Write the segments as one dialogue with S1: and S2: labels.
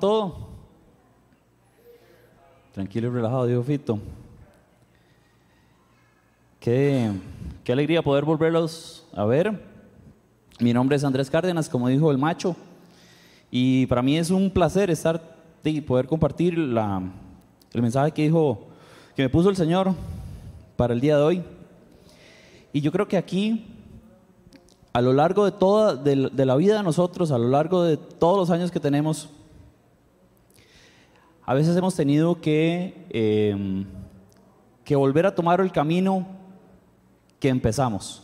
S1: todo? Tranquilo y relajado, dijo Fito. Qué, qué alegría poder volverlos a ver. Mi nombre es Andrés Cárdenas, como dijo el macho, y para mí es un placer estar y poder compartir la, el mensaje que dijo, que me puso el Señor para el día de hoy. Y yo creo que aquí, a lo largo de toda de, la vida de nosotros, a lo largo de todos los años que tenemos, a veces hemos tenido que, eh, que volver a tomar el camino que empezamos.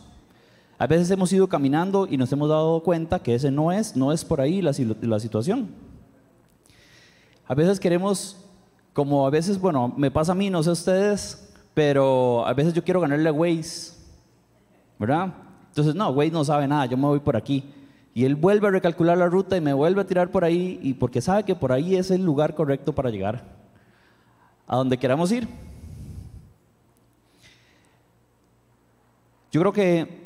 S1: A veces hemos ido caminando y nos hemos dado cuenta que ese no es, no es por ahí la, la situación. A veces queremos, como a veces, bueno, me pasa a mí, no sé ustedes, pero a veces yo quiero ganarle a Waze, ¿verdad? Entonces, no, Waze no sabe nada, yo me voy por aquí. Y él vuelve a recalcular la ruta y me vuelve a tirar por ahí, y porque sabe que por ahí es el lugar correcto para llegar a donde queramos ir. Yo creo que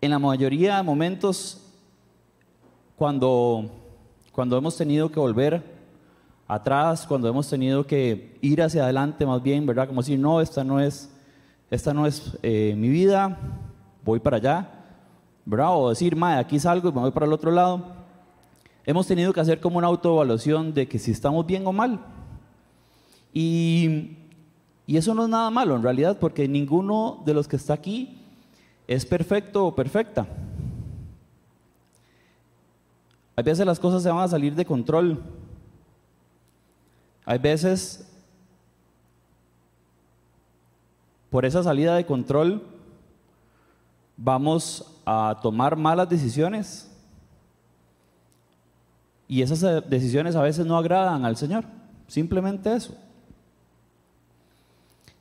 S1: en la mayoría de momentos, cuando, cuando hemos tenido que volver atrás, cuando hemos tenido que ir hacia adelante más bien, ¿verdad? Como decir, no, esta no es, esta no es eh, mi vida, voy para allá, ¿verdad? O decir, madre, aquí salgo y me voy para el otro lado. Hemos tenido que hacer como una autoevaluación de que si estamos bien o mal. Y, y eso no es nada malo en realidad, porque ninguno de los que está aquí es perfecto o perfecta. Hay veces las cosas se van a salir de control. Hay veces, por esa salida de control, vamos a tomar malas decisiones. Y esas decisiones a veces no agradan al Señor. Simplemente eso.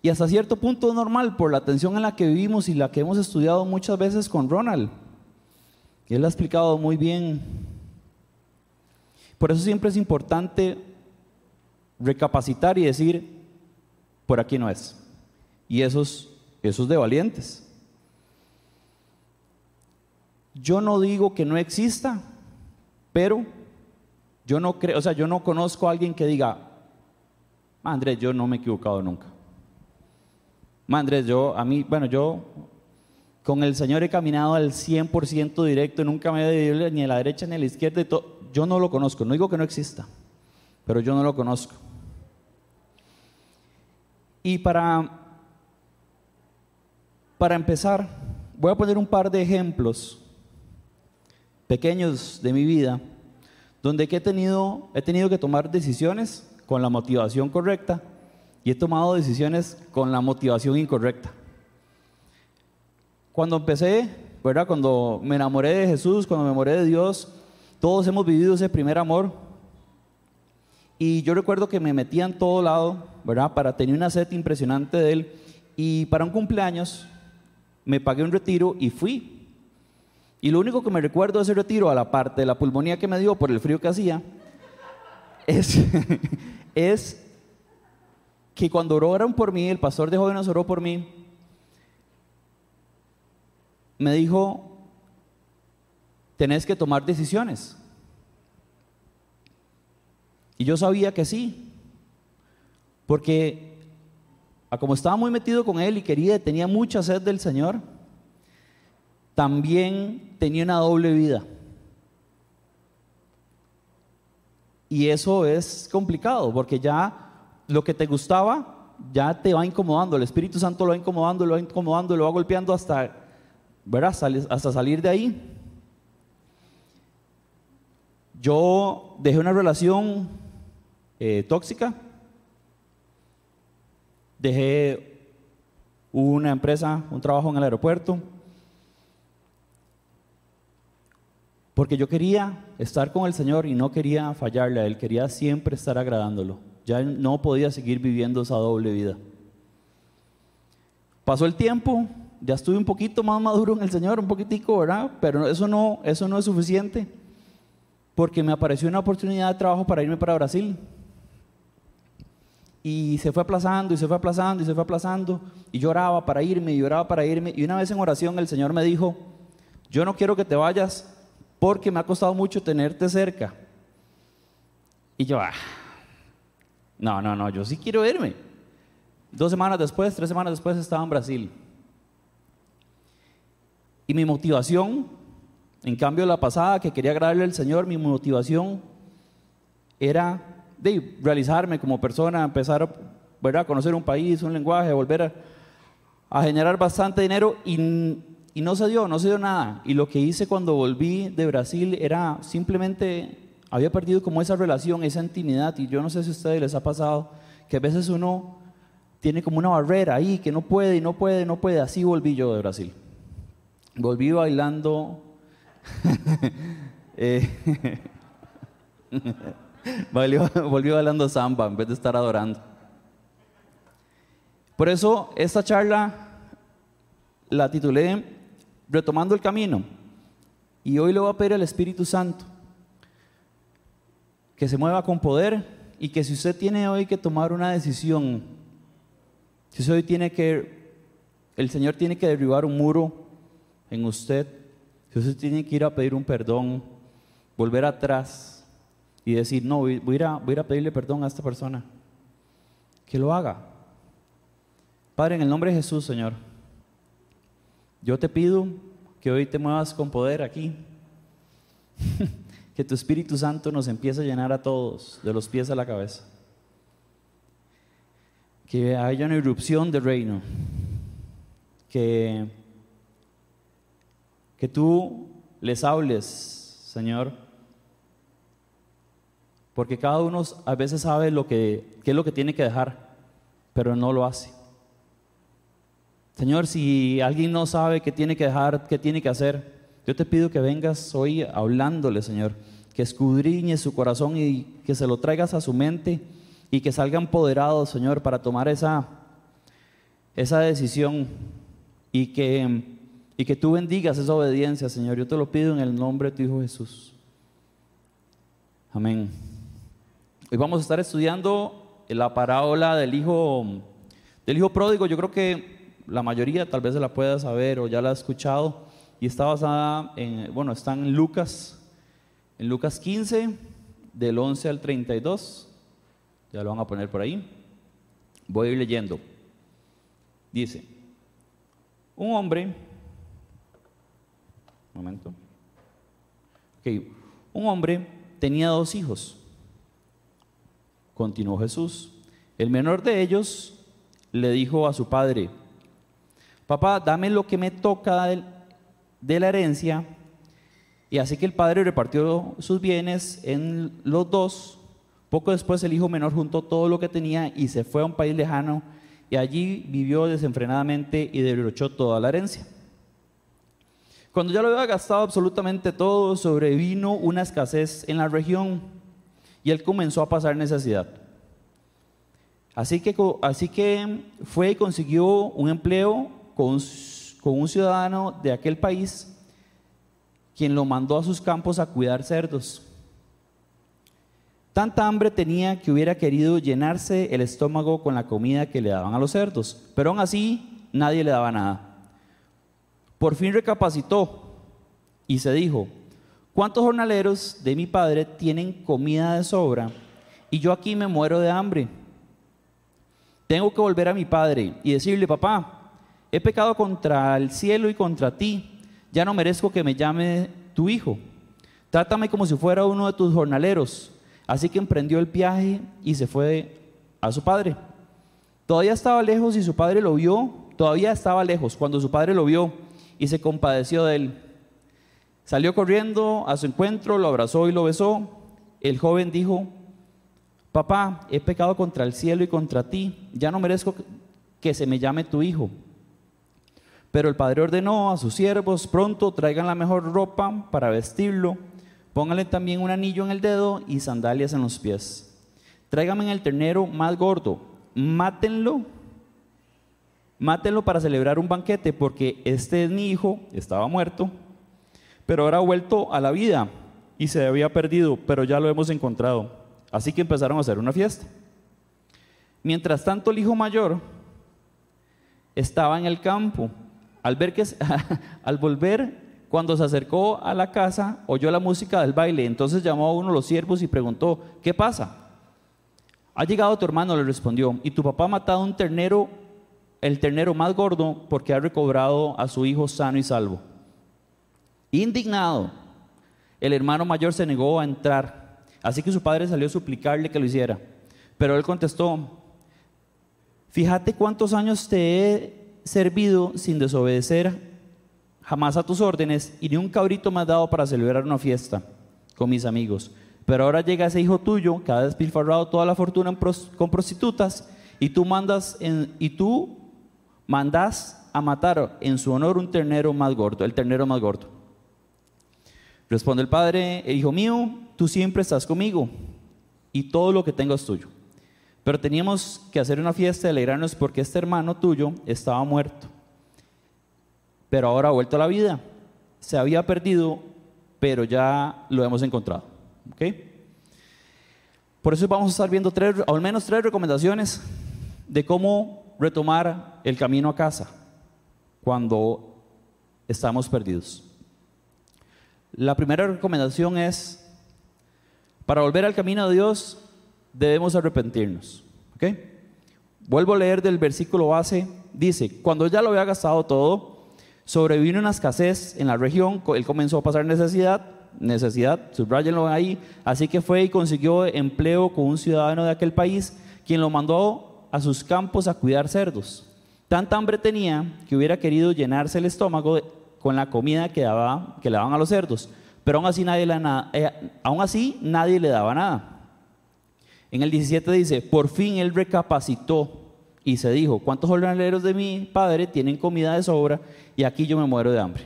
S1: Y hasta cierto punto es normal por la atención en la que vivimos y la que hemos estudiado muchas veces con Ronald. Él ha explicado muy bien. Por eso siempre es importante recapacitar y decir, por aquí no es. Y esos, esos de valientes. Yo no digo que no exista, pero yo no creo, o sea, yo no conozco a alguien que diga, Andrés, yo no me he equivocado nunca. Andrés, yo, a mí, bueno, yo con el Señor he caminado al 100% directo, nunca me he ido ni a la derecha ni a la izquierda. Yo no lo conozco, no digo que no exista, pero yo no lo conozco. Y para, para empezar, voy a poner un par de ejemplos pequeños de mi vida, donde he, tenido, he tenido que tomar decisiones con la motivación correcta y he tomado decisiones con la motivación incorrecta. Cuando empecé, ¿verdad? Cuando me enamoré de Jesús, cuando me enamoré de Dios, todos hemos vivido ese primer amor. Y yo recuerdo que me metía en todo lado, ¿verdad? Para tener una sed impresionante de Él. Y para un cumpleaños me pagué un retiro y fui. Y lo único que me recuerdo de ese retiro, a la parte de la pulmonía que me dio por el frío que hacía, es, es que cuando oraron por mí, el pastor de jóvenes oró por mí, me dijo, tenés que tomar decisiones. Y yo sabía que sí, porque como estaba muy metido con él y quería, tenía mucha sed del Señor, también tenía una doble vida. Y eso es complicado, porque ya lo que te gustaba ya te va incomodando, el Espíritu Santo lo va incomodando, lo va incomodando, lo va golpeando hasta, ¿verdad? hasta salir de ahí. Yo dejé una relación eh, tóxica, dejé una empresa, un trabajo en el aeropuerto, porque yo quería estar con el Señor y no quería fallarle a Él, quería siempre estar agradándolo. Ya no podía seguir viviendo esa doble vida. Pasó el tiempo, ya estuve un poquito más maduro en el Señor, un poquitico, ¿verdad? Pero eso no, eso no es suficiente, porque me apareció una oportunidad de trabajo para irme para Brasil. Y se fue aplazando, y se fue aplazando, y se fue aplazando, y lloraba para irme, y lloraba para irme. Y una vez en oración el Señor me dijo, yo no quiero que te vayas porque me ha costado mucho tenerte cerca Y yo, ah, no, no, no, yo sí quiero irme. Dos semanas después, tres semanas después estaba en Brasil. Y mi motivación, en cambio la pasada que quería agradarle al Señor, mi motivación era de realizarme como persona, empezar a conocer un país, un lenguaje, volver a, generar bastante dinero y, y no se dio, no se dio nada. Y lo que hice cuando volví de Brasil era simplemente, había perdido como esa relación, esa intimidad. Y yo no sé si a ustedes les ha pasado que a veces uno tiene como una barrera ahí, que no puede y no puede, no puede. Así volví yo de Brasil. Volví bailando. eh, volvió, volvió bailando samba en vez de estar adorando. Por eso esta charla la titulé Retomando el Camino. Y hoy le voy a pedir al Espíritu Santo que se mueva con poder y que si usted tiene hoy que tomar una decisión, si usted hoy tiene que, el Señor tiene que derribar un muro en usted, si usted tiene que ir a pedir un perdón, volver atrás, y decir, no, voy a, voy a pedirle perdón a esta persona. Que lo haga. Padre, en el nombre de Jesús, Señor, yo te pido que hoy te muevas con poder aquí. que tu Espíritu Santo nos empiece a llenar a todos, de los pies a la cabeza. Que haya una irrupción del reino. Que, que tú les hables, Señor porque cada uno a veces sabe lo que, qué es lo que tiene que dejar, pero no lo hace. Señor, si alguien no sabe qué tiene que dejar, qué tiene que hacer, yo te pido que vengas hoy hablándole, Señor, que escudriñe su corazón y que se lo traigas a su mente y que salga empoderado, Señor, para tomar esa, esa decisión y que, y que tú bendigas esa obediencia, Señor. Yo te lo pido en el nombre de tu Hijo Jesús. Amén. Hoy vamos a estar estudiando la parábola del hijo, del hijo pródigo. Yo creo que la mayoría tal vez se la pueda saber o ya la ha escuchado. Y está basada en, bueno, está en Lucas, en Lucas 15, del 11 al 32. Ya lo van a poner por ahí. Voy a ir leyendo. Dice, un hombre, un momento. Ok, un hombre tenía dos hijos. Continuó Jesús. El menor de ellos le dijo a su padre, papá, dame lo que me toca de la herencia. Y así que el padre repartió sus bienes en los dos. Poco después el hijo menor juntó todo lo que tenía y se fue a un país lejano y allí vivió desenfrenadamente y derrochó toda la herencia. Cuando ya lo había gastado absolutamente todo, sobrevino una escasez en la región y él comenzó a pasar necesidad. Así que, así que fue y consiguió un empleo con, un ciudadano de aquel país, quien lo mandó a sus campos a cuidar cerdos. Tanta hambre tenía que hubiera querido llenarse el estómago con la comida que le daban a los cerdos, pero aún así nadie le daba nada. Por fin recapacitó y se dijo, ¿Cuántos jornaleros de mi padre tienen comida de sobra y yo aquí me muero de hambre? Tengo que volver a mi padre y decirle, papá, he pecado contra el cielo y contra ti, ya no merezco que me llame tu hijo. Trátame como si fuera uno de tus jornaleros. Así que emprendió el viaje y se fue a su padre. Todavía estaba lejos y su padre lo vio, todavía estaba lejos cuando su padre lo vio y se compadeció de él. Salió corriendo a su encuentro, lo abrazó y lo besó. El joven dijo, papá, he pecado contra el cielo y contra ti, ya no merezco que se me llame tu hijo. Pero el padre ordenó a sus siervos, pronto traigan la mejor ropa para vestirlo, pónganle también un anillo en el dedo y sandalias en los pies. Tráiganme el ternero más gordo, mátenlo, mátenlo para celebrar un banquete, porque este es mi hijo, estaba muerto pero ahora ha vuelto a la vida y se había perdido, pero ya lo hemos encontrado. Así que empezaron a hacer una fiesta. Mientras tanto, el hijo mayor estaba en el campo. Al, ver que, al volver Cuando se acercó a la casa, oyó la música del baile. Entonces llamó a uno de los siervos y preguntó, ¿qué pasa? Ha llegado tu hermano, le respondió, y tu papá ha matado un ternero, el ternero más gordo, porque ha recobrado a su hijo sano y salvo. Indignado, el hermano mayor se negó a entrar, así que su padre salió a suplicarle que lo hiciera. Pero él contestó, fíjate cuántos años te he servido sin desobedecer jamás a tus órdenes y ni un cabrito me has dado para celebrar una fiesta con mis amigos. Pero ahora llega ese hijo tuyo que ha despilfarrado toda la fortuna con prostitutas y tú mandas y tú mandas a matar en su honor un ternero más gordo, el ternero más gordo. Responde el padre, hijo mío, tú siempre estás conmigo y todo lo que tengo es tuyo. Pero teníamos que hacer una fiesta y alegrarnos porque este hermano tuyo estaba muerto, pero ahora ha vuelto a la vida. Se había perdido, pero ya lo hemos encontrado. Por eso vamos a estar viendo tres, al menos tres recomendaciones de cómo retomar el camino a casa cuando estamos perdidos. La primera recomendación es, para volver al camino de Dios, debemos arrepentirnos. Vuelvo a leer del versículo base, dice, cuando ya lo había gastado todo, sobrevino una escasez en la región, él comenzó a pasar necesidad, necesidad, subrayenlo ahí, así que fue y consiguió empleo con un ciudadano de aquel país, quien lo mandó a sus campos a cuidar cerdos. Tanta hambre tenía que hubiera querido llenarse el estómago con la comida que, daba, que le daban a los cerdos, pero aún así, nadie le, eh, aún así nadie le daba nada. En el 17 dice, por fin él recapacitó y se dijo, ¿cuántos jornaleros de mi padre tienen comida de sobra y aquí yo me muero de hambre?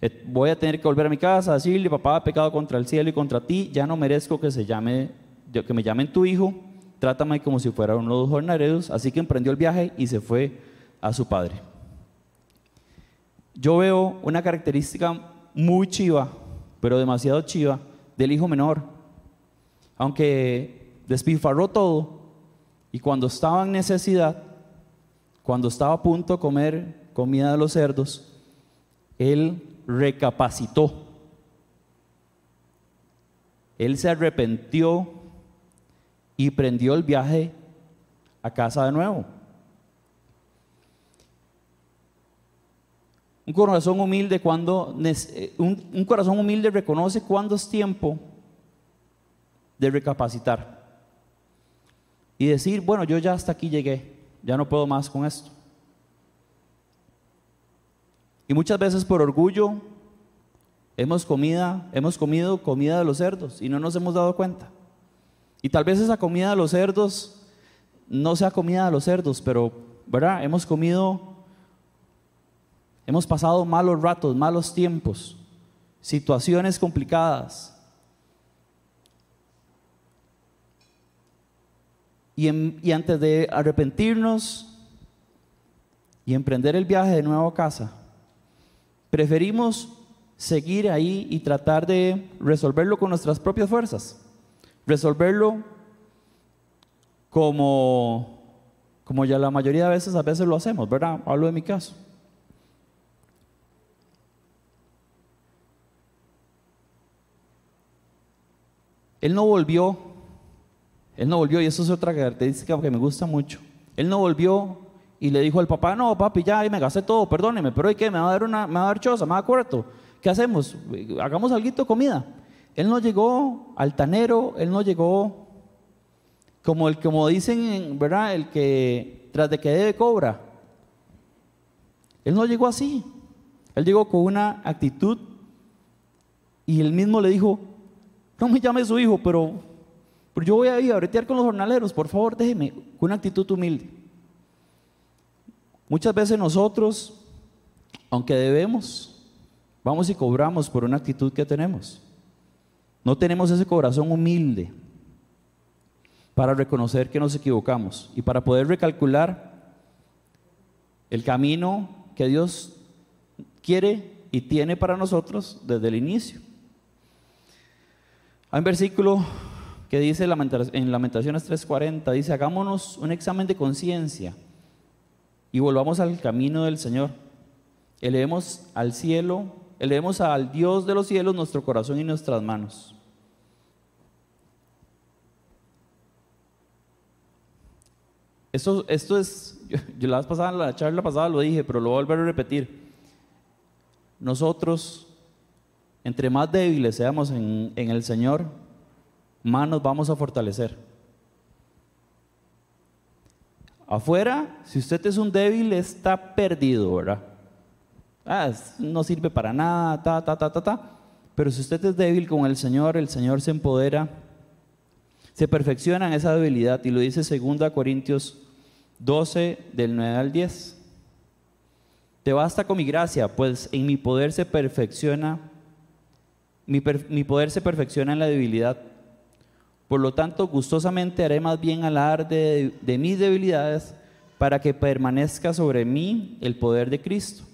S1: Eh, voy a tener que volver a mi casa a decirle, papá, ha pecado contra el cielo y contra ti, ya no merezco que, se llame, que me llamen tu hijo, trátame como si fuera uno de los jornaleros. Así que emprendió el viaje y se fue a su padre. Yo veo una característica muy chiva, pero demasiado chiva, del hijo menor. Aunque despilfarró todo y cuando estaba en necesidad, cuando estaba a punto de comer comida de los cerdos, él recapacitó. Él se arrepintió y prendió el viaje a casa de nuevo. Un corazón humilde cuando un, corazón humilde reconoce cuándo es tiempo de recapacitar y decir, bueno, yo ya hasta aquí llegué, ya no puedo más con esto. Y muchas veces por orgullo hemos, comida, hemos comido comida de los cerdos y no nos hemos dado cuenta. Y tal vez esa comida de los cerdos no sea comida de los cerdos, pero, ¿verdad? Hemos comido, hemos pasado malos ratos, malos tiempos, situaciones complicadas. Y, antes de arrepentirnos y emprender el viaje de nuevo a casa, Preferimos seguir ahí y tratar de resolverlo con nuestras propias fuerzas. Resolverlo como, como ya la mayoría de veces a veces lo hacemos, ¿verdad? Hablo de mi caso. Él no volvió, él no volvió, y eso es otra característica que me gusta mucho. Él no volvió y le dijo al papá, no, papi, ya me gasté todo, perdóneme, pero ¿y qué? ¿Me va a dar una, me va a dar choza, me va a cuarto? ¿Qué hacemos? Hagamos algo de comida. Él no llegó altanero, él no llegó como el como dicen, ¿verdad? El que tras de que debe cobra. Él no llegó así. Él llegó con una actitud y él mismo le dijo, no me llame su hijo, pero, yo voy a ir a bretear con los jornaleros, por favor, déjeme, con una actitud humilde. Muchas veces nosotros, aunque debemos, vamos y cobramos por una actitud que tenemos. No tenemos ese corazón humilde para reconocer que nos equivocamos y para poder recalcular el camino que Dios quiere y tiene para nosotros desde el inicio. Hay un versículo que dice en Lamentaciones 3:40, dice, hagámonos un examen de conciencia y volvamos al camino del Señor. elevemos al cielo, elevemos al Dios de los cielos nuestro corazón y nuestras manos. Esto, esto es, yo, la pasada, la charla pasada lo dije, pero lo voy a volver a repetir. Nosotros, entre más débiles seamos en, en el Señor, más nos vamos a fortalecer. Afuera, si usted es un débil, está perdido, ¿verdad? Ah, no sirve para nada, ta, ta, ta, ta, ta. Pero si usted es débil con el Señor, el Señor se empodera se perfecciona en esa debilidad y lo dice 2 Corintios 12 del 9 al 10. Te basta con mi gracia, pues en mi poder se perfecciona, mi, poder se perfecciona en la debilidad. Por lo tanto, gustosamente haré más bien alar de, de mis debilidades para que permanezca sobre mí el poder de Cristo.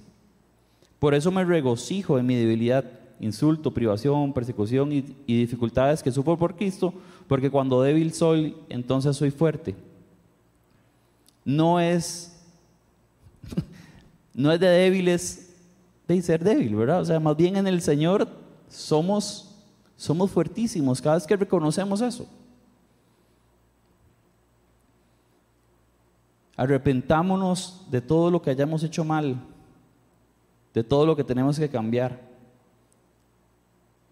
S1: Por eso me regocijo en mi debilidad insulto, privación, persecución y, dificultades que sufro por Cristo, porque cuando débil soy, entonces soy fuerte. No es, no es de débiles de ser débil, ¿verdad? O sea, más bien en el Señor somos, somos fuertísimos cada vez que reconocemos eso. Arrepentámonos de todo lo que hayamos hecho mal, de todo lo que tenemos que cambiar.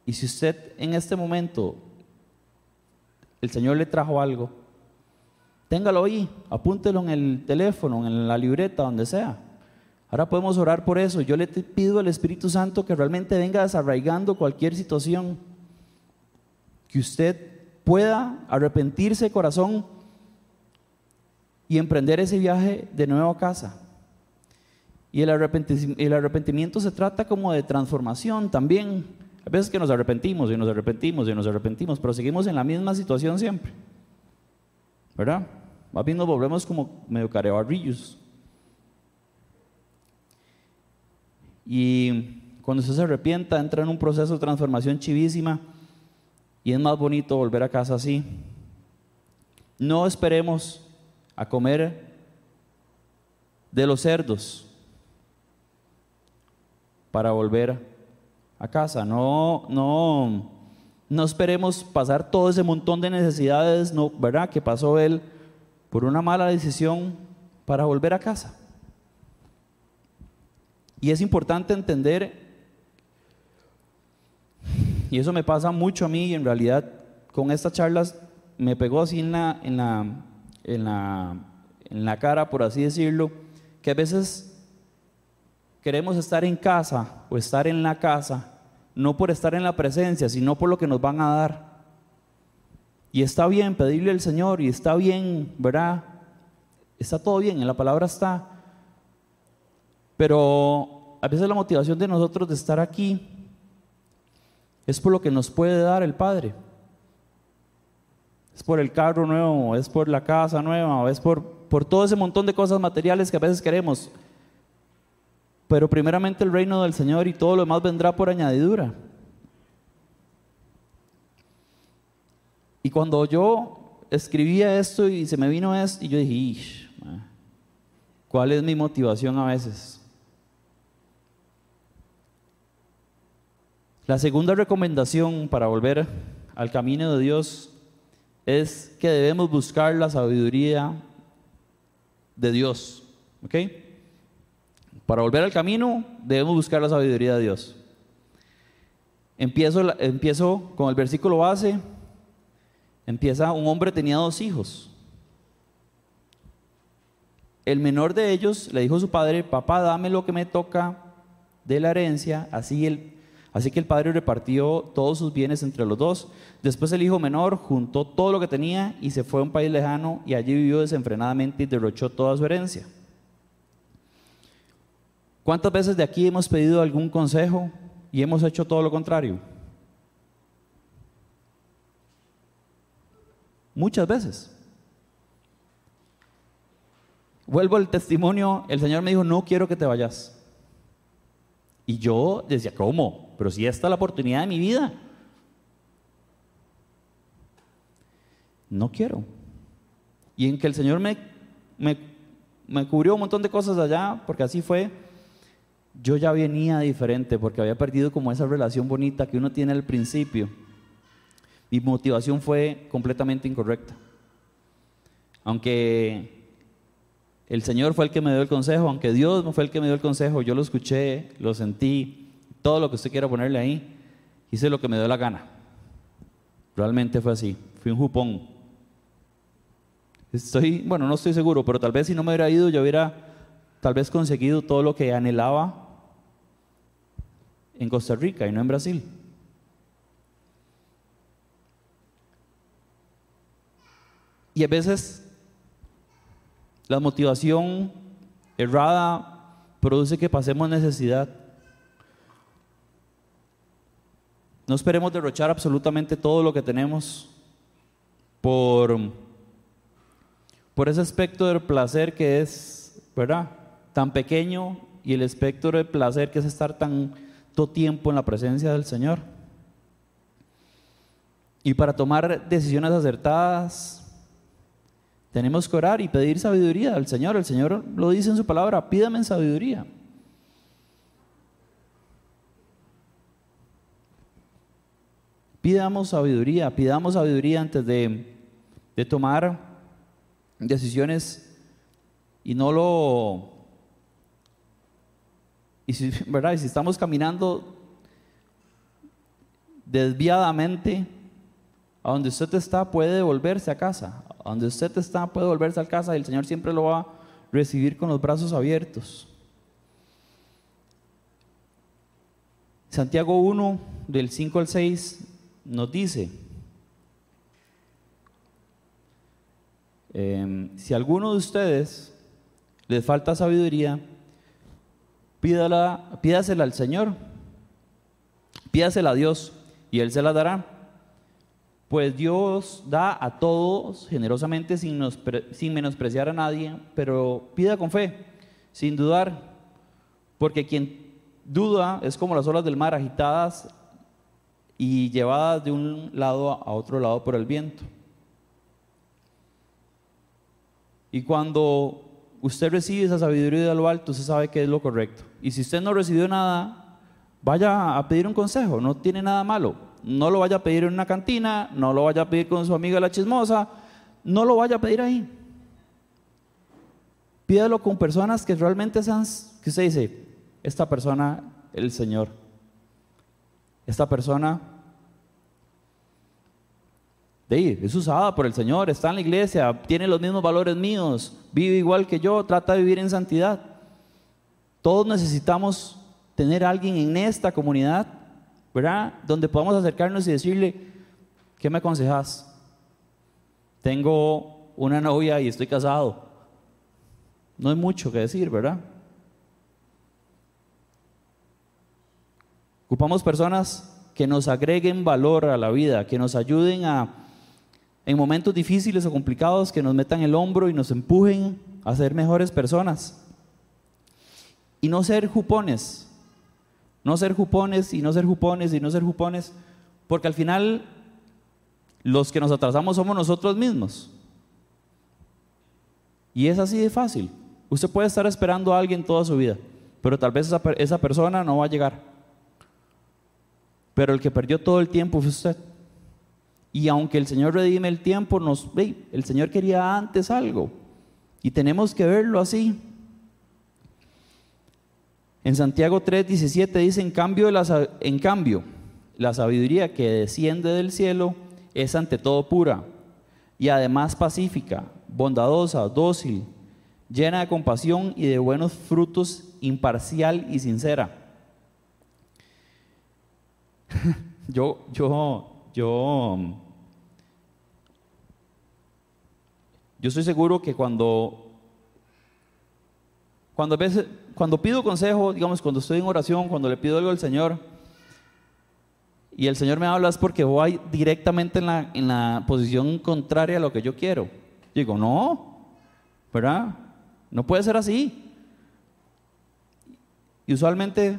S1: Y si usted en este momento, el Señor le trajo algo, téngalo ahí, apúntelo en el teléfono, en la libreta, donde sea. Ahora podemos orar por eso. Yo le pido al Espíritu Santo que realmente venga desarraigando cualquier situación. Que usted pueda arrepentirse de corazón y emprender ese viaje de nuevo a casa. Y el arrepentimiento se trata como de transformación también. A veces que nos arrepentimos y nos arrepentimos y nos arrepentimos, pero seguimos en la misma situación siempre. ¿Verdad? Más bien nos volvemos como medio carebarrillos. Y cuando usted se arrepienta, entra en un proceso de transformación chivísima y es más bonito volver a casa así. No esperemos a comer de los cerdos para volver a casa. No, no, no esperemos pasar todo ese montón de necesidades, no, ¿verdad? Que pasó él por una mala decisión para volver a casa. Y es importante entender, y eso me pasa mucho a mí, y en realidad con estas charlas me pegó así en la, en la, en la, en la cara, por así decirlo, que a veces queremos estar en casa o estar en la casa no por estar en la presencia, sino por lo que nos van a dar. Y está bien pedirle al Señor y está bien, ¿verdad? Está todo bien, en la palabra está. Pero a veces la motivación de nosotros de estar aquí es por lo que nos puede dar el Padre. Es por el carro nuevo, es por la casa nueva, es por, por todo ese montón de cosas materiales que a veces queremos pero primeramente el reino del Señor y todo lo demás vendrá por añadidura. Y cuando yo escribía esto y se me vino esto, y yo dije, ¿cuál es mi motivación a veces? La segunda recomendación para volver al camino de Dios es que debemos buscar la sabiduría de Dios. ¿Ok? Para volver al camino debemos buscar la sabiduría de Dios. Empiezo, empiezo con el versículo base. Empieza, un hombre tenía dos hijos. El menor de ellos le dijo a su padre, papá, dame lo que me toca de la herencia. Así, el, así que el padre repartió todos sus bienes entre los dos. Después el hijo menor juntó todo lo que tenía y se fue a un país lejano y allí vivió desenfrenadamente y derrochó toda su herencia. ¿Cuántas veces de aquí hemos pedido algún consejo y hemos hecho todo lo contrario? Muchas veces. Vuelvo al testimonio, el Señor me dijo, no quiero que te vayas. Y yo decía, ¿cómo? Pero si esta es la oportunidad de mi vida. No quiero. Y en que el Señor me, me, me cubrió un montón de cosas allá, porque así fue yo ya venía diferente porque había perdido como esa relación bonita que uno tiene al principio. Mi motivación fue completamente incorrecta. Aunque el Señor fue el que me dio el consejo, aunque Dios fue el que me dio el consejo, yo lo escuché, lo sentí, todo lo que usted quiera ponerle ahí, hice lo que me dio la gana. Realmente fue así, fui un jupón. Estoy, bueno, no estoy seguro, pero tal vez si no me hubiera ido, yo hubiera tal vez conseguido todo lo que anhelaba en Costa Rica y no en Brasil. Y a veces la motivación errada produce que pasemos necesidad. No esperemos derrochar absolutamente todo lo que tenemos por, por ese aspecto del placer que es, ¿verdad? Tan pequeño y el espectro de placer que es estar tan todo tiempo en la presencia del Señor. Y para tomar decisiones acertadas, tenemos que orar y pedir sabiduría al Señor. El Señor lo dice en su palabra, pídame sabiduría. Pidamos sabiduría, pidamos sabiduría antes de, de tomar decisiones y no lo y si, ¿verdad? si estamos caminando desviadamente, a donde usted está puede devolverse a casa. Donde usted está puede volverse a casa y el Señor siempre lo va a recibir con los brazos abiertos. Santiago 1, del 5 al 6, nos dice, em, si alguno de ustedes les falta sabiduría, pídala, pídasela al Señor, pídasela a Dios y Él se la dará. Pues Dios da a todos generosamente sin, menospreciar a nadie, pero pida con fe, sin dudar, porque quien duda es como las olas del mar agitadas y llevadas de un lado a otro lado por el viento. Y cuando usted recibe esa sabiduría de lo alto, usted sabe que es lo correcto. Y si usted no recibió nada, vaya a pedir un consejo, no tiene nada malo. No lo vaya a pedir en una cantina, no lo vaya a pedir con su amiga la chismosa, no lo vaya a pedir ahí. Pídalo con personas que realmente sean, que usted dice, esta persona, el Señor. Esta persona es usada por el Señor, está en la iglesia, tiene los mismos valores míos, vive igual que yo, trata de vivir en santidad. Todos necesitamos tener alguien en esta comunidad, ¿verdad? Donde podamos acercarnos y decirle, ¿qué me aconsejas? Tengo una novia y estoy casado. No hay mucho que decir, ¿verdad? Ocupamos personas que nos agreguen valor a la vida, que nos ayuden a en momentos difíciles o complicados que nos metan el hombro y nos empujen a ser mejores personas. Y no ser jupones, no ser jupones y no ser jupones y no ser jupones, porque al final los que nos atrasamos somos nosotros mismos. Y es así de fácil. Usted puede estar esperando a alguien toda su vida, pero tal vez esa, esa persona no va a llegar. Pero el que perdió todo el tiempo fue usted. Y aunque el Señor redime el tiempo, nos, el Señor quería antes algo. Y tenemos que verlo así. En Santiago 3:17 dice, en cambio, la, en cambio, la sabiduría que desciende del cielo es ante todo pura y además pacífica, bondadosa, dócil, llena de compasión y de buenos frutos, imparcial y sincera. yo, yo, yo, yo estoy seguro que cuando, cuando, veces, cuando pido consejo, digamos, cuando estoy en oración, cuando le pido algo al Señor, y el Señor me habla es porque voy directamente en la, en la posición contraria a lo que yo quiero. Digo, no, ¿verdad? No puede ser así. Y usualmente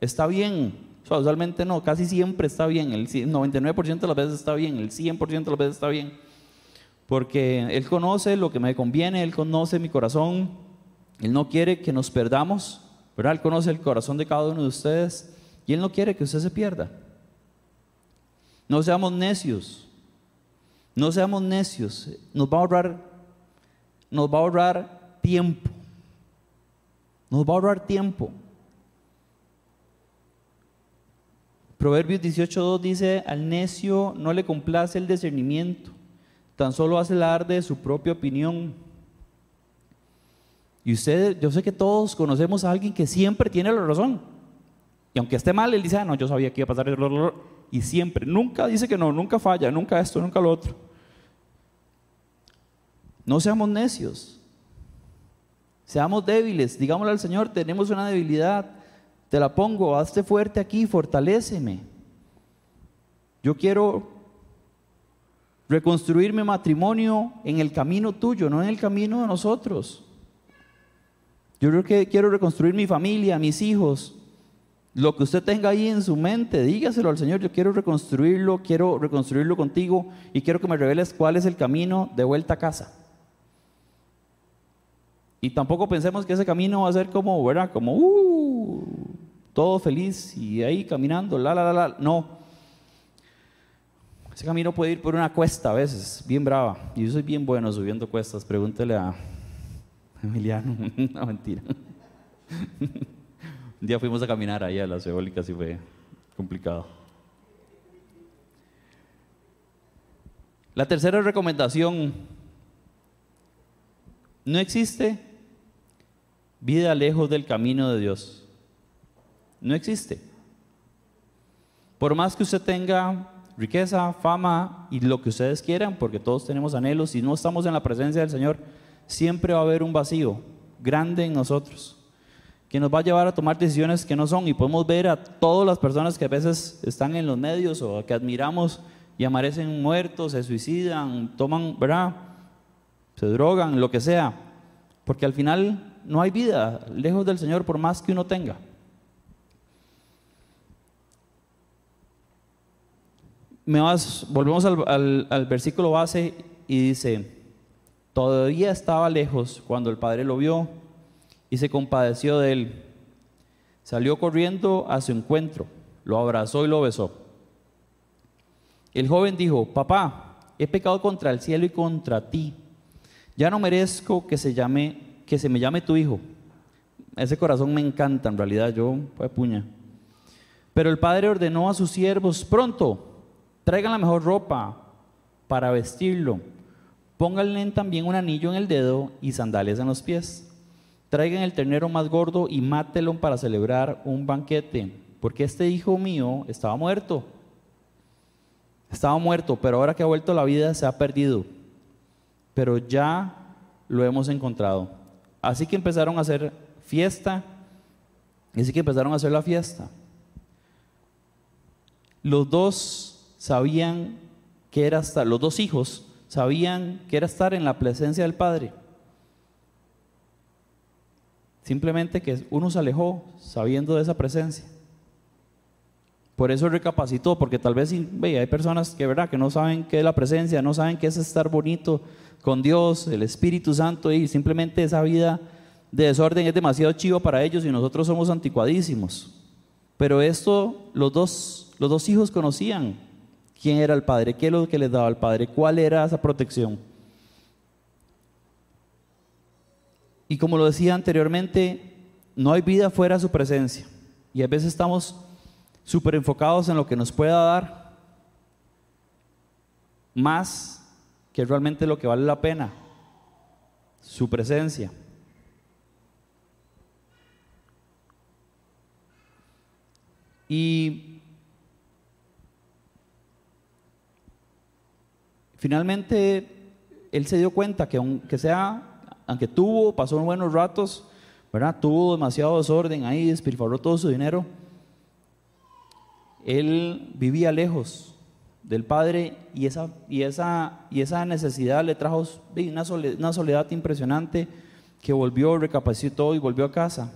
S1: está bien, usualmente no, casi siempre está bien, el 99% de las veces está bien, el 100% de las veces está bien. Porque Él conoce lo que me conviene, Él conoce mi corazón, Él no quiere que nos perdamos, ¿verdad? Él conoce el corazón de cada uno de ustedes y Él no quiere que usted se pierda. No seamos necios. No seamos necios. Nos va a ahorrar, nos va a ahorrar tiempo. Nos va a ahorrar tiempo. Proverbios 18.2 dice, al necio no le complace el discernimiento, tan solo hace el de su propia opinión. Y usted, yo sé que todos conocemos a alguien que siempre tiene la razón. Y aunque esté mal, él dice, ah, no, yo sabía que iba a pasar. Y siempre, nunca dice que no, nunca falla, nunca esto, nunca lo otro. No seamos necios. Seamos débiles. Digámosle al Señor, tenemos una debilidad te la pongo, hazte fuerte aquí, fortaléceme. Yo quiero reconstruir mi matrimonio en el camino tuyo, no en el camino de nosotros. Yo creo que quiero reconstruir mi familia, mis hijos. Lo que usted tenga ahí en su mente, dígaselo al Señor. Yo quiero reconstruirlo, quiero reconstruirlo contigo y quiero que me reveles cuál es el camino de vuelta a casa. Y tampoco pensemos que ese camino va a ser como, ¿verdad? Como, uh, todo feliz y ahí caminando, la, la, la, la. No. Ese camino puede ir por una cuesta a veces, bien brava. Y yo soy bien bueno subiendo cuestas. Pregúntele a Emiliano. no, mentira. Un día fuimos a caminar ahí a las eólicas y fue complicado. La tercera recomendación. No existe vida lejos del camino de Dios. No existe. Por más que usted tenga riqueza, fama y lo que ustedes quieran, porque todos tenemos anhelos, si no estamos en la presencia del Señor, siempre va a haber un vacío grande en nosotros que nos va a llevar a tomar decisiones que no son y podemos ver a todas las personas que a veces están en los medios o que admiramos y amanecen muertos, se suicidan, toman, ¿verdad? Se drogan, lo que sea, porque al final no hay vida lejos del Señor por más que uno tenga. Volvemos al versículo base y dice, todavía estaba lejos cuando el padre lo vio y se compadeció de él. Salió corriendo a su encuentro, lo abrazó y lo besó. El joven dijo, papá, he pecado contra el cielo y contra ti. Ya no merezco que se llame que se me llame tu hijo. Ese corazón me encanta, en realidad, yo, pues puña. Pero el padre ordenó a sus siervos, pronto, traigan la mejor ropa para vestirlo. Pónganle también un anillo en el dedo y sandalias en los pies. Traigan el ternero más gordo y mátelo para celebrar un banquete, porque este hijo mío estaba muerto. Estaba muerto, pero ahora que ha vuelto a la vida se ha perdido. Pero ya lo hemos encontrado. Así que empezaron a hacer fiesta, así que empezaron a hacer la fiesta. Los dos sabían que era estar, los dos hijos sabían que era estar en la presencia del Padre. Simplemente que uno se alejó sabiendo de esa presencia. Por eso recapacitó, porque tal vez hay personas que, ¿verdad? que no saben qué es la presencia, no saben qué es estar bonito con Dios, el Espíritu Santo, y simplemente esa vida de desorden es demasiado chivo para ellos y nosotros somos anticuadísimos. Pero esto los dos, los dos hijos conocían quién era el Padre, qué es lo que les daba el Padre, cuál era esa protección. Y como lo decía anteriormente, no hay vida fuera de su presencia. Y a veces estamos súper enfocados en lo que nos pueda dar, más que realmente lo que vale la pena, su presencia. Y finalmente él se dio cuenta que aunque sea, aunque tuvo, pasó buenos ratos, ¿verdad? Tuvo demasiado desorden ahí, despilfarró todo su dinero él vivía lejos del Padre y esa, y esa, y esa necesidad le trajo una soledad, una soledad impresionante que volvió, recapacitó y volvió a casa.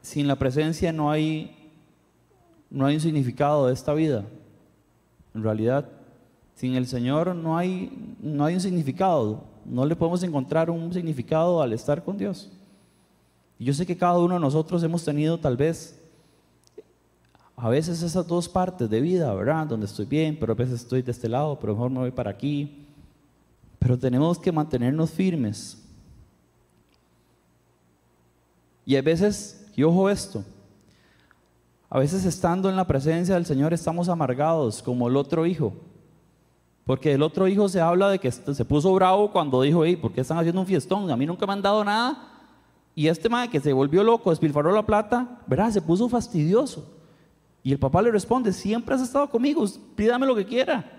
S1: Sin la presencia no hay, no hay un significado de esta vida, en realidad. Sin el Señor no hay, no hay un significado, no le podemos encontrar un significado al estar con Dios. Yo sé que cada uno de nosotros hemos tenido tal vez a veces esas dos partes de vida, ¿verdad? Donde estoy bien, pero a veces estoy de este lado, pero mejor me voy para aquí. Pero tenemos que mantenernos firmes. Y a veces, y ojo esto, a veces estando en la presencia del Señor estamos amargados, como el otro hijo. Porque el otro hijo se habla de que se puso bravo cuando dijo, hey, ¿por qué están haciendo un fiestón? A mí nunca me han dado nada. Y este madre que se volvió loco, despilfarró la plata, ¿verdad? Se puso fastidioso. Y el papá le responde, siempre has estado conmigo, pídame lo que quiera.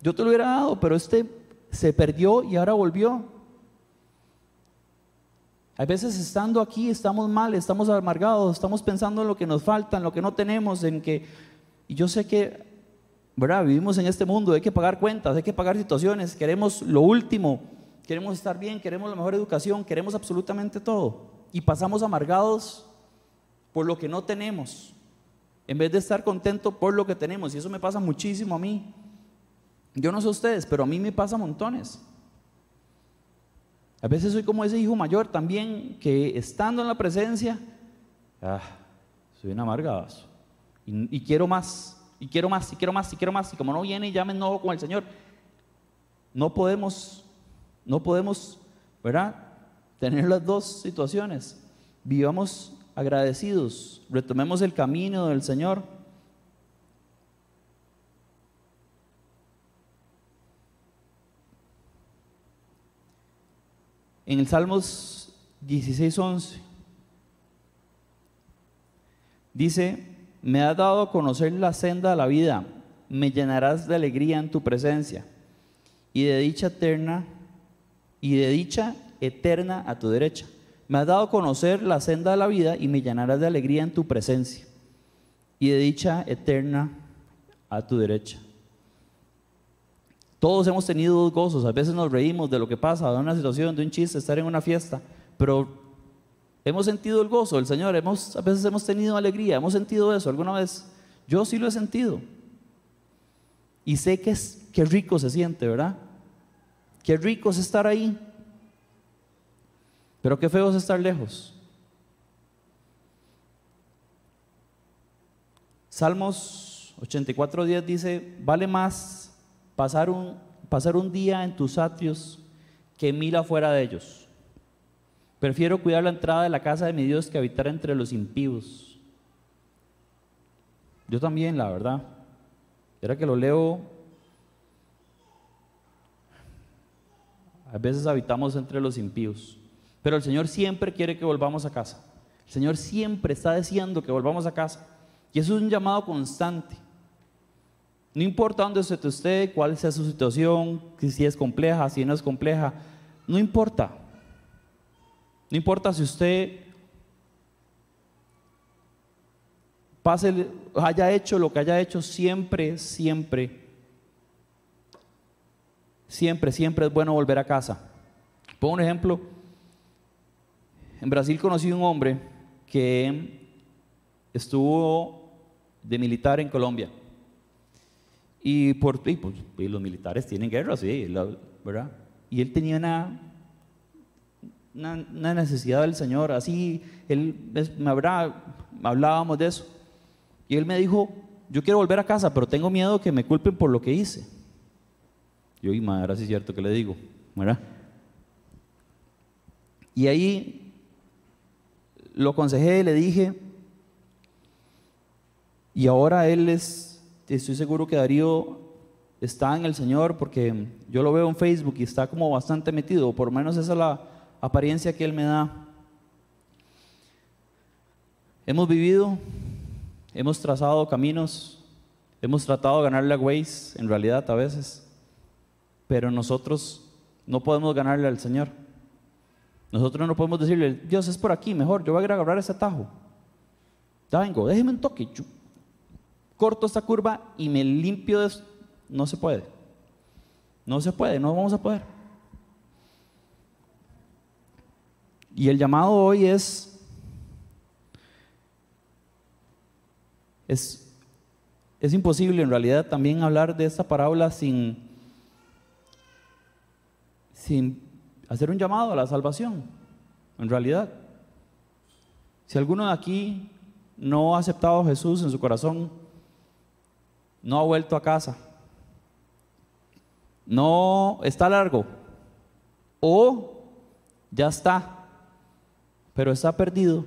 S1: Yo te lo hubiera dado, pero este se perdió y ahora volvió. A veces estando aquí estamos mal, estamos amargados, estamos pensando en lo que nos falta, en lo que no tenemos, en que... Y yo sé que, ¿verdad? Vivimos en este mundo, hay que pagar cuentas, hay que pagar situaciones, queremos lo último, queremos estar bien, queremos la mejor educación, queremos absolutamente todo. Y pasamos amargados por lo que no tenemos en vez de estar contento por lo que tenemos. Y eso me pasa muchísimo a mí. Yo no sé ustedes, pero a mí me pasa montones. A veces soy como ese hijo mayor también que estando en la presencia, ah, soy un amargado. Y, quiero más, y quiero más, y quiero más, y quiero más. Y como no viene, ya me enojo con el Señor. No podemos, no podemos, ¿verdad? Tener las dos situaciones. Vivamos agradecidos, retomemos el camino del Señor. En el Salmos 16:11 dice, me has dado a conocer la senda de la vida, me llenarás de alegría en tu presencia y de dicha eterna y de dicha eterna a tu derecha. Me has dado a conocer la senda de la vida y me llenarás de alegría en tu presencia y de dicha eterna a tu derecha. Todos hemos tenido gozos, a veces nos reímos de lo que pasa, de una situación, de un chiste, estar en una fiesta, pero hemos sentido el gozo del Señor, hemos, a veces hemos tenido alegría, hemos sentido eso alguna vez. Yo sí lo he sentido. Y sé que es, qué rico se siente, ¿verdad? Qué rico es estar ahí. Pero qué feo es estar lejos. Salmos 84.10 dice, vale más pasar un, pasar un día en tus atrios que mil afuera de ellos. Prefiero cuidar la entrada de la casa de mi Dios que habitar entre los impíos. Yo también, la verdad. Era que lo leo. A veces habitamos entre los impíos. Pero el Señor siempre quiere que volvamos a casa. El Señor siempre está deseando que volvamos a casa. Y eso es un llamado constante. No importa dónde usted esté, cuál sea su situación, si es compleja, si no es compleja, no importa. No importa si usted pase, haya hecho lo que haya hecho, siempre, siempre, siempre, siempre es bueno volver a casa. Pongo un ejemplo en Brasil conocí un hombre que estuvo de militar en Colombia. Y, por, y, pues, los militares tienen guerra, sí, ¿verdad? Y él tenía una, una, necesidad del Señor, así, él me habrá, hablábamos de eso. Y él me dijo, yo quiero volver a casa, pero tengo miedo que me culpen por lo que hice. Yo, y madre, así es cierto que le digo, ¿verdad? Y ahí lo aconsejé, le dije, y ahora él es, estoy seguro que Darío está en el Señor porque yo lo veo en Facebook y está como bastante metido, por lo menos esa es la apariencia que él me da. Hemos vivido, hemos trazado caminos, hemos tratado de ganarle a Waze, en realidad a veces, pero nosotros no podemos ganarle al Señor. Nosotros no podemos decirle, Dios es por aquí, mejor, yo voy a ir a agarrar ese atajo. Ya déjeme un toque. Corto esta curva y me limpio de esto. No se puede. No se puede, no vamos a poder. Y el llamado hoy es, es, es imposible en realidad también hablar de esta parábola sin, sin hacer un llamado a la salvación, en realidad. Si alguno de aquí no ha aceptado a Jesús en su corazón, no ha vuelto a casa, no está largo, o ya está, pero está perdido,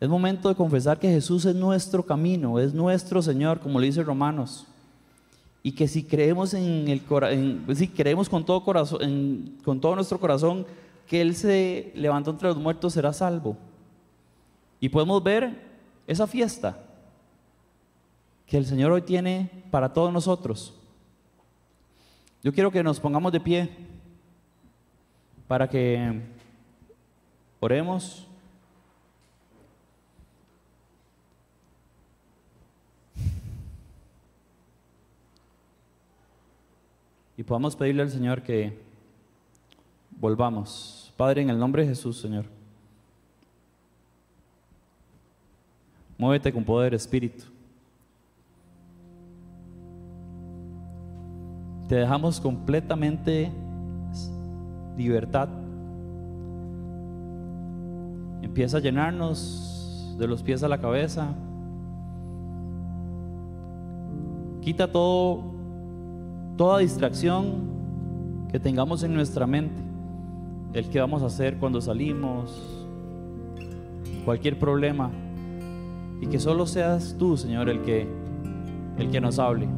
S1: es momento de confesar que Jesús es nuestro camino, es nuestro Señor, como le dice Romanos. Y que si creemos, en el, si creemos con, todo corazón, con todo nuestro corazón que Él se levantó entre los muertos, será salvo. Y podemos ver esa fiesta que el Señor hoy tiene para todos nosotros. Yo quiero que nos pongamos de pie para que oremos. y podamos pedirle al Señor que volvamos. Padre, en el nombre de Jesús, Señor. Muévete con poder, Espíritu. Te dejamos completamente libertad. Empieza a llenarnos de los pies a la cabeza. Quita todo toda distracción que tengamos en nuestra mente, el que vamos a hacer cuando salimos, cualquier problema, y que solo seas tú, Señor, el que, el que nos hable.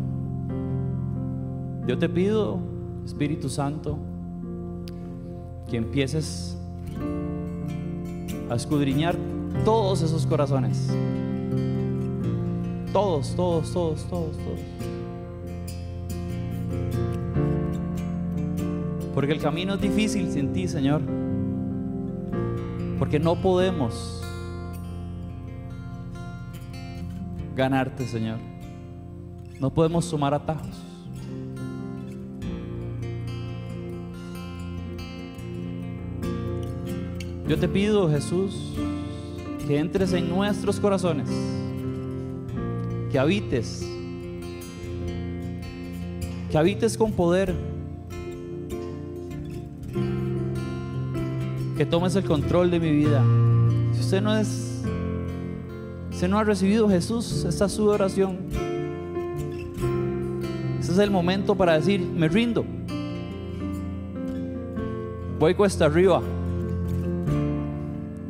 S1: Yo te pido, Espíritu Santo, que empieces a escudriñar todos esos corazones. Todos, todos, todos, todos, todos. Porque el camino es difícil sin ti, Señor. Porque no podemos ganarte, Señor. No podemos sumar atajos. Yo te pido, Jesús, que entres en nuestros corazones, que habites, que habites con poder que tomes el control de mi vida. Si usted no es, si no ha recibido Jesús, esta es su oración. Este es el momento para decir, me rindo. Voy cuesta arriba.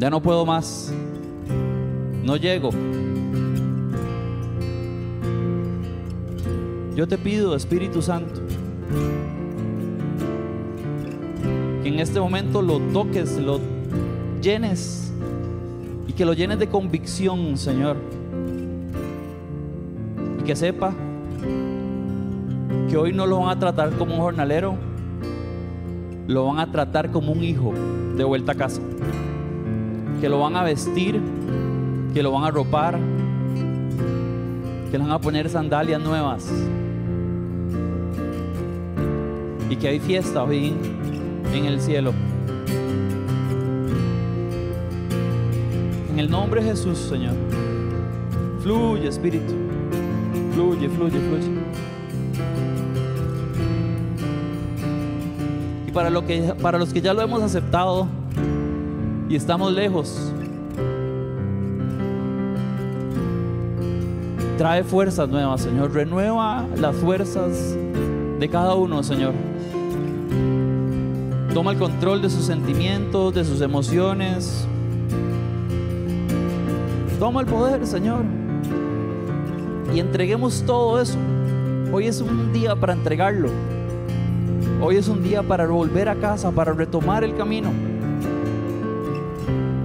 S1: Ya no puedo más. No llego. Yo te pido, Espíritu Santo, en este momento lo toques, lo llenes y que lo llenes de convicción, Señor. Y que sepa que hoy no lo van a tratar como un jornalero, lo van a tratar como un hijo de vuelta a casa. Que lo van a vestir, que lo van a ropar, que le van a poner sandalias nuevas. Y que hay fiesta hoy en el cielo. En el nombre de Jesús, Señor. Fluye, Espíritu. Fluye, fluye, fluye. Y para, lo que, para los que ya lo hemos aceptado y estamos lejos, trae fuerzas nuevas, Señor. Renueva las fuerzas de cada uno, Señor. Toma el control de sus sentimientos, de sus emociones. Toma el poder, Señor. Y entreguemos todo eso. Hoy es un día para entregarlo. Hoy es un día para volver a casa, para retomar el camino.